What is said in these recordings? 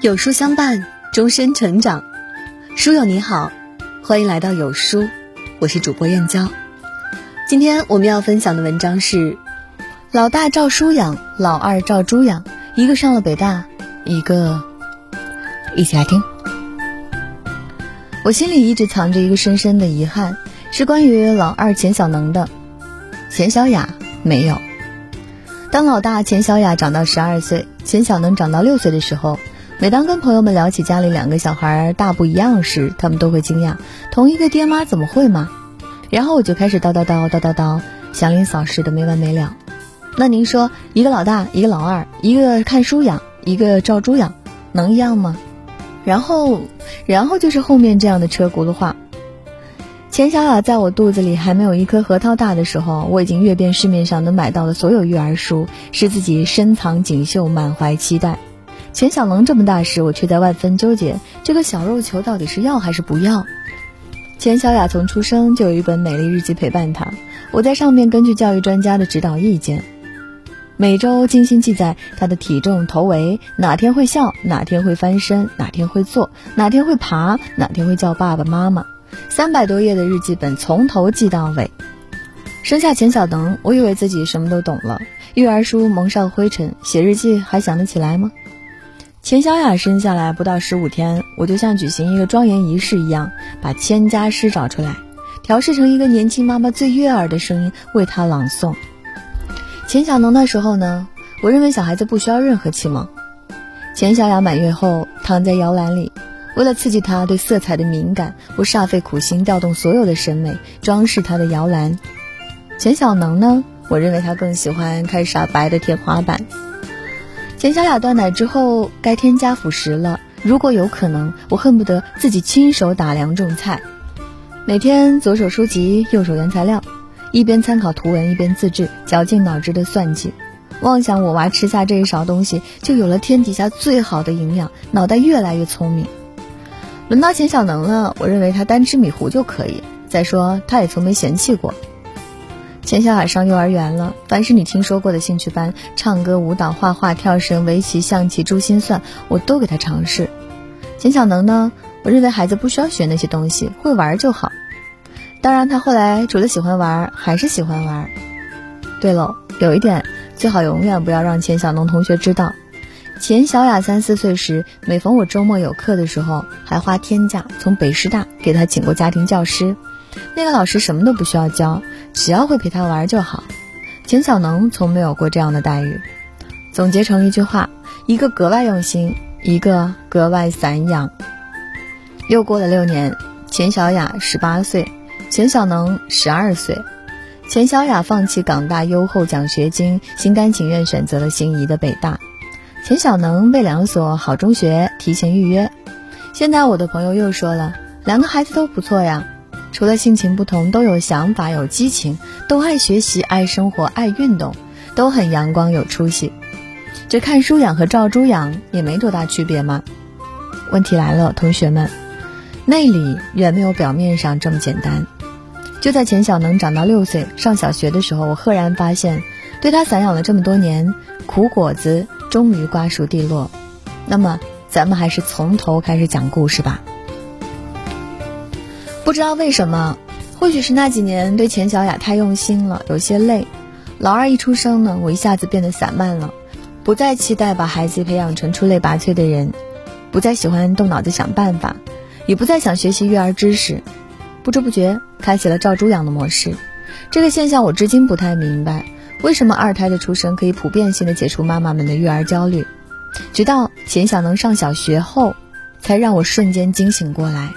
有书相伴，终身成长。书友你好，欢迎来到有书，我是主播燕娇。今天我们要分享的文章是：老大照书养，老二照猪养，一个上了北大，一个……一起来听。我心里一直藏着一个深深的遗憾，是关于老二钱小能的。钱小雅没有。当老大钱小雅长到十二岁，钱小能长到六岁的时候。每当跟朋友们聊起家里两个小孩大不一样时，他们都会惊讶：同一个爹妈怎么会嘛？然后我就开始叨叨叨叨叨叨，祥林嫂似的没完没了。那您说，一个老大，一个老二，一个看书养，一个照猪养，能一样吗？然后，然后就是后面这样的车轱辘话。钱小雅在我肚子里还没有一颗核桃大的时候，我已经阅遍市面上能买到的所有育儿书，是自己深藏锦绣，满怀期待。钱小能这么大时，我却在万分纠结，这个小肉球到底是要还是不要？钱小雅从出生就有一本美丽日记陪伴她，我在上面根据教育专家的指导意见，每周精心记载她的体重、头围，哪天会笑，哪天会翻身，哪天会坐，哪天会爬，哪天会叫爸爸妈妈。三百多页的日记本从头记到尾。生下钱小能，我以为自己什么都懂了，育儿书蒙上灰尘，写日记还想得起来吗？钱小雅生下来不到十五天，我就像举行一个庄严仪式一样，把《千家诗》找出来，调试成一个年轻妈妈最悦耳的声音为她朗诵。钱小能那时候呢，我认为小孩子不需要任何启蒙。钱小雅满月后躺在摇篮里，为了刺激她对色彩的敏感，我煞费苦心调动所有的审美装饰她的摇篮。钱小能呢，我认为他更喜欢看傻白的天花板。钱小雅断奶之后，该添加辅食了。如果有可能，我恨不得自己亲手打两种菜。每天左手书籍，右手原材料，一边参考图文，一边自制，绞尽脑汁的算计，妄想我娃吃下这一勺东西，就有了天底下最好的营养，脑袋越来越聪明。轮到钱小能了，我认为他单吃米糊就可以。再说，他也从没嫌弃过。钱小雅上幼儿园了，凡是你听说过的兴趣班，唱歌、舞蹈、画画、跳绳、围棋、象棋、珠心算，我都给她尝试。钱小能呢？我认为孩子不需要学那些东西，会玩就好。当然，他后来除了喜欢玩，还是喜欢玩。对喽，有一点最好永远不要让钱小能同学知道。钱小雅三四岁时，每逢我周末有课的时候，还花天价从北师大给他请过家庭教师。那个老师什么都不需要教，只要会陪他玩就好。钱小能从没有过这样的待遇。总结成一句话：一个格外用心，一个格外散养。又过了六年，钱小雅十八岁，钱小能十二岁。钱小雅放弃港大优厚奖学金，心甘情愿选择了心仪的北大。钱小能为两所好中学提前预约。现在我的朋友又说了，两个孩子都不错呀。除了性情不同，都有想法、有激情，都爱学习、爱生活、爱运动，都很阳光、有出息。这看书养和照猪养也没多大区别嘛。问题来了，同学们，内里远没有表面上这么简单。就在钱小能长到六岁上小学的时候，我赫然发现，对他散养了这么多年，苦果子终于瓜熟蒂落。那么，咱们还是从头开始讲故事吧。不知道为什么，或许是那几年对钱小雅太用心了，有些累。老二一出生呢，我一下子变得散漫了，不再期待把孩子培养成出类拔萃的人，不再喜欢动脑子想办法，也不再想学习育儿知识，不知不觉开启了照猪养的模式。这个现象我至今不太明白，为什么二胎的出生可以普遍性的解除妈妈们的育儿焦虑，直到钱小能上小学后，才让我瞬间惊醒过来。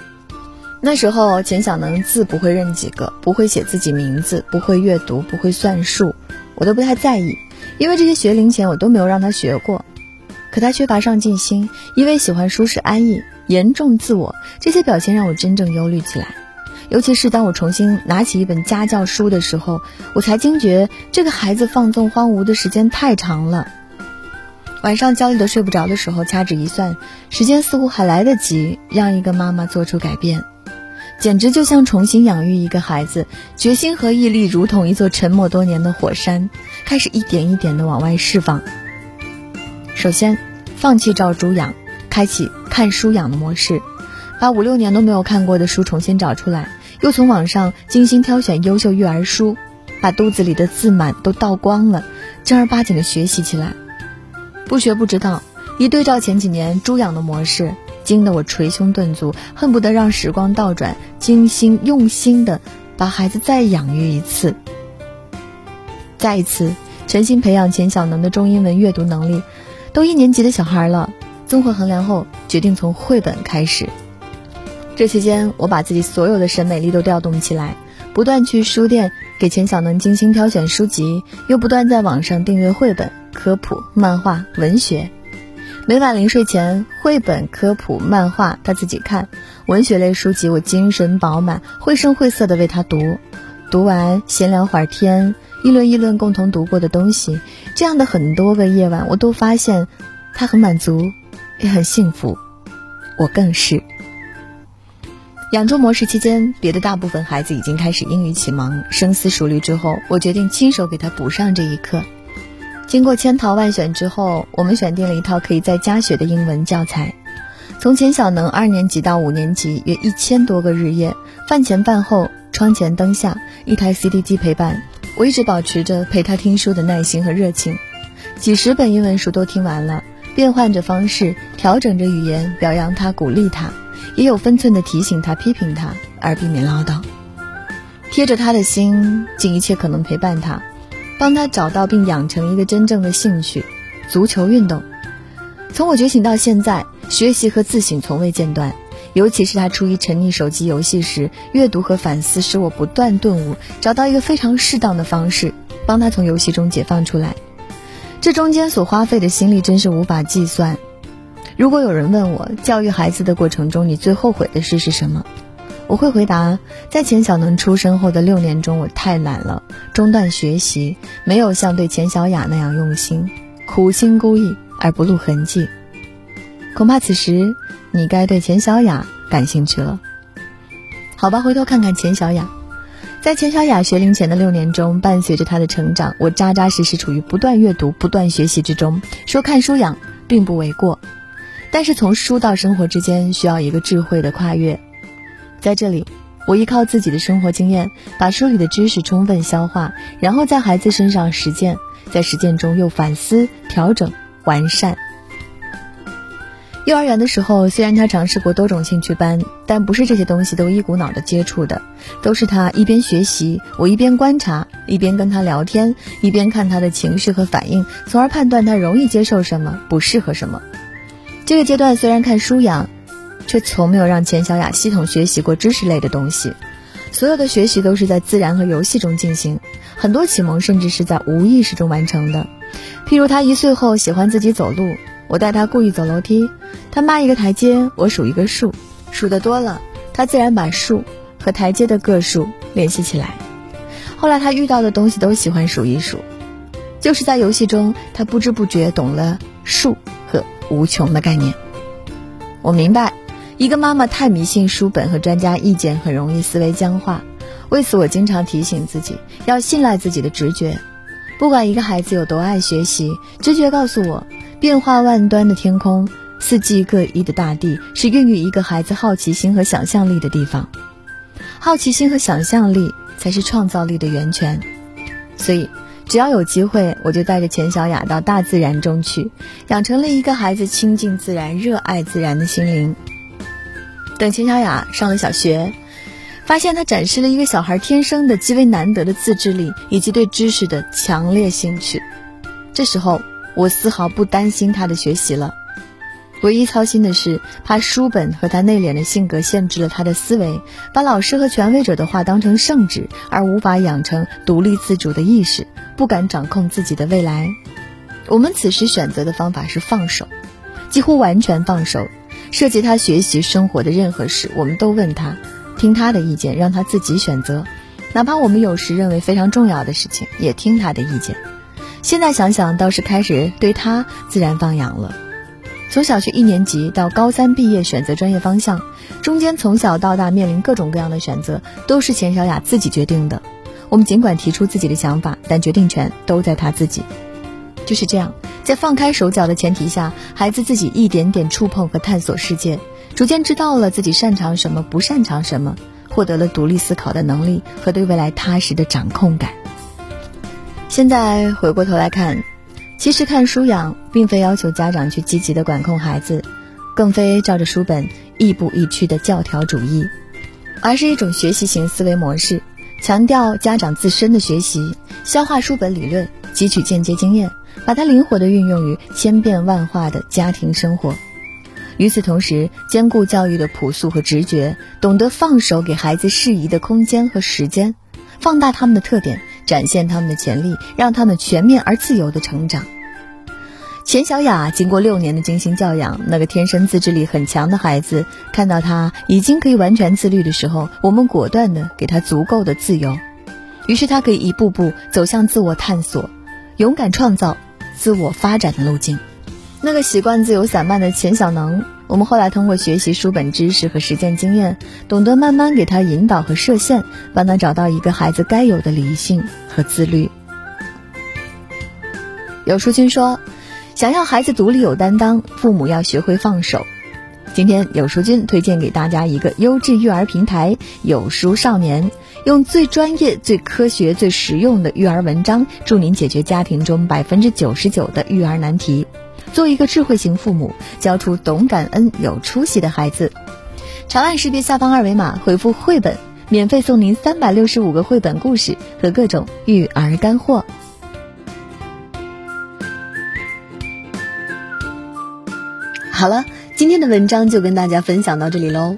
那时候钱小能字不会认几个，不会写自己名字，不会阅读，不会算数，我都不太在意，因为这些学龄前我都没有让他学过。可他缺乏上进心，因为喜欢舒适安逸，严重自我，这些表现让我真正忧虑起来。尤其是当我重新拿起一本家教书的时候，我才惊觉这个孩子放纵荒芜的时间太长了。晚上焦虑的睡不着的时候，掐指一算，时间似乎还来得及让一个妈妈做出改变。简直就像重新养育一个孩子，决心和毅力如同一座沉默多年的火山，开始一点一点的往外释放。首先，放弃照猪养，开启看书养的模式，把五六年都没有看过的书重新找出来，又从网上精心挑选优秀育儿书，把肚子里的字满都倒光了，正儿八经的学习起来。不学不知道，一对照前几年猪养的模式，惊得我捶胸顿足，恨不得让时光倒转，精心用心的把孩子再养育一次。再一次全心培养钱小能的中英文阅读能力，都一年级的小孩了。综合衡量后，决定从绘本开始。这期间，我把自己所有的审美力都调动起来，不断去书店给钱小能精心挑选书籍，又不断在网上订阅绘本、科普、漫画、文学。每晚临睡前，绘本、科普、漫画他自己看，文学类书籍我精神饱满、绘声绘色的为他读。读完，闲聊会儿天。议论议论共同读过的东西，这样的很多个夜晚，我都发现他很满足，也很幸福。我更是。养猪模式期间，别的大部分孩子已经开始英语启蒙。深思熟虑之后，我决定亲手给他补上这一课。经过千淘万选之后，我们选定了一套可以在家学的英文教材。从钱小能二年级到五年级，约一千多个日夜，饭前饭后，窗前灯下，一台 CD 机陪伴。我一直保持着陪他听书的耐心和热情，几十本英文书都听完了，变换着方式，调整着语言，表扬他，鼓励他，也有分寸的提醒他，批评他，而避免唠叨。贴着他的心，尽一切可能陪伴他，帮他找到并养成一个真正的兴趣——足球运动。从我觉醒到现在，学习和自省从未间断。尤其是他出于沉溺手机游戏时，阅读和反思使我不断顿悟，找到一个非常适当的方式，帮他从游戏中解放出来。这中间所花费的心力真是无法计算。如果有人问我教育孩子的过程中你最后悔的事是什么，我会回答：在钱小能出生后的六年中，我太懒了，中断学习，没有像对钱小雅那样用心，苦心孤诣而不露痕迹。恐怕此时。你该对钱小雅感兴趣了，好吧？回头看看钱小雅，在钱小雅学龄前的六年中，伴随着她的成长，我扎扎实实处于不断阅读、不断学习之中。说看书养并不为过，但是从书到生活之间需要一个智慧的跨越。在这里，我依靠自己的生活经验，把书里的知识充分消化，然后在孩子身上实践，在实践中又反思、调整、完善。幼儿园的时候，虽然他尝试过多种兴趣班，但不是这些东西都一股脑的接触的，都是他一边学习，我一边观察，一边跟他聊天，一边看他的情绪和反应，从而判断他容易接受什么，不适合什么。这个阶段虽然看书养，却从没有让钱小雅系统学习过知识类的东西，所有的学习都是在自然和游戏中进行，很多启蒙甚至是在无意识中完成的。譬如他一岁后喜欢自己走路。我带他故意走楼梯，他迈一个台阶，我数一个数，数得多了，他自然把数和台阶的个数联系起来。后来他遇到的东西都喜欢数一数，就是在游戏中，他不知不觉懂了数和无穷的概念。我明白，一个妈妈太迷信书本和专家意见，很容易思维僵化。为此，我经常提醒自己要信赖自己的直觉。不管一个孩子有多爱学习，直觉告诉我。变化万端的天空，四季各异的大地，是孕育一个孩子好奇心和想象力的地方。好奇心和想象力才是创造力的源泉。所以，只要有机会，我就带着钱小雅到大自然中去，养成了一个孩子亲近自然、热爱自然的心灵。等秦小雅上了小学，发现她展示了一个小孩天生的极为难得的自制力以及对知识的强烈兴趣。这时候。我丝毫不担心她的学习了，唯一操心的是，怕书本和她内敛的性格限制了她的思维，把老师和权威者的话当成圣旨，而无法养成独立自主的意识，不敢掌控自己的未来。我们此时选择的方法是放手，几乎完全放手，涉及他学习生活的任何事，我们都问他，听他的意见，让他自己选择，哪怕我们有时认为非常重要的事情，也听他的意见。现在想想，倒是开始对他自然放养了。从小学一年级到高三毕业选择专业方向，中间从小到大面临各种各样的选择，都是钱小雅自己决定的。我们尽管提出自己的想法，但决定权都在他自己。就是这样，在放开手脚的前提下，孩子自己一点点触碰和探索世界，逐渐知道了自己擅长什么，不擅长什么，获得了独立思考的能力和对未来踏实的掌控感。现在回过头来看，其实看书养并非要求家长去积极的管控孩子，更非照着书本亦步亦趋的教条主义，而是一种学习型思维模式，强调家长自身的学习，消化书本理论，汲取间接经验。把它灵活地运用于千变万化的家庭生活，与此同时，兼顾教育的朴素和直觉，懂得放手给孩子适宜的空间和时间，放大他们的特点，展现他们的潜力，让他们全面而自由地成长。钱小雅经过六年的精心教养，那个天生自制力很强的孩子，看到他已经可以完全自律的时候，我们果断地给他足够的自由，于是他可以一步步走向自我探索，勇敢创造。自我发展的路径，那个习惯自由散漫的钱小能，我们后来通过学习书本知识和实践经验，懂得慢慢给他引导和设限，帮他找到一个孩子该有的理性和自律。有书君说，想要孩子独立有担当，父母要学会放手。今天有书君推荐给大家一个优质育儿平台——有书少年。用最专业、最科学、最实用的育儿文章，助您解决家庭中百分之九十九的育儿难题。做一个智慧型父母，教出懂感恩、有出息的孩子。长按识别下方二维码，回复“绘本”，免费送您三百六十五个绘本故事和各种育儿干货。好了，今天的文章就跟大家分享到这里喽。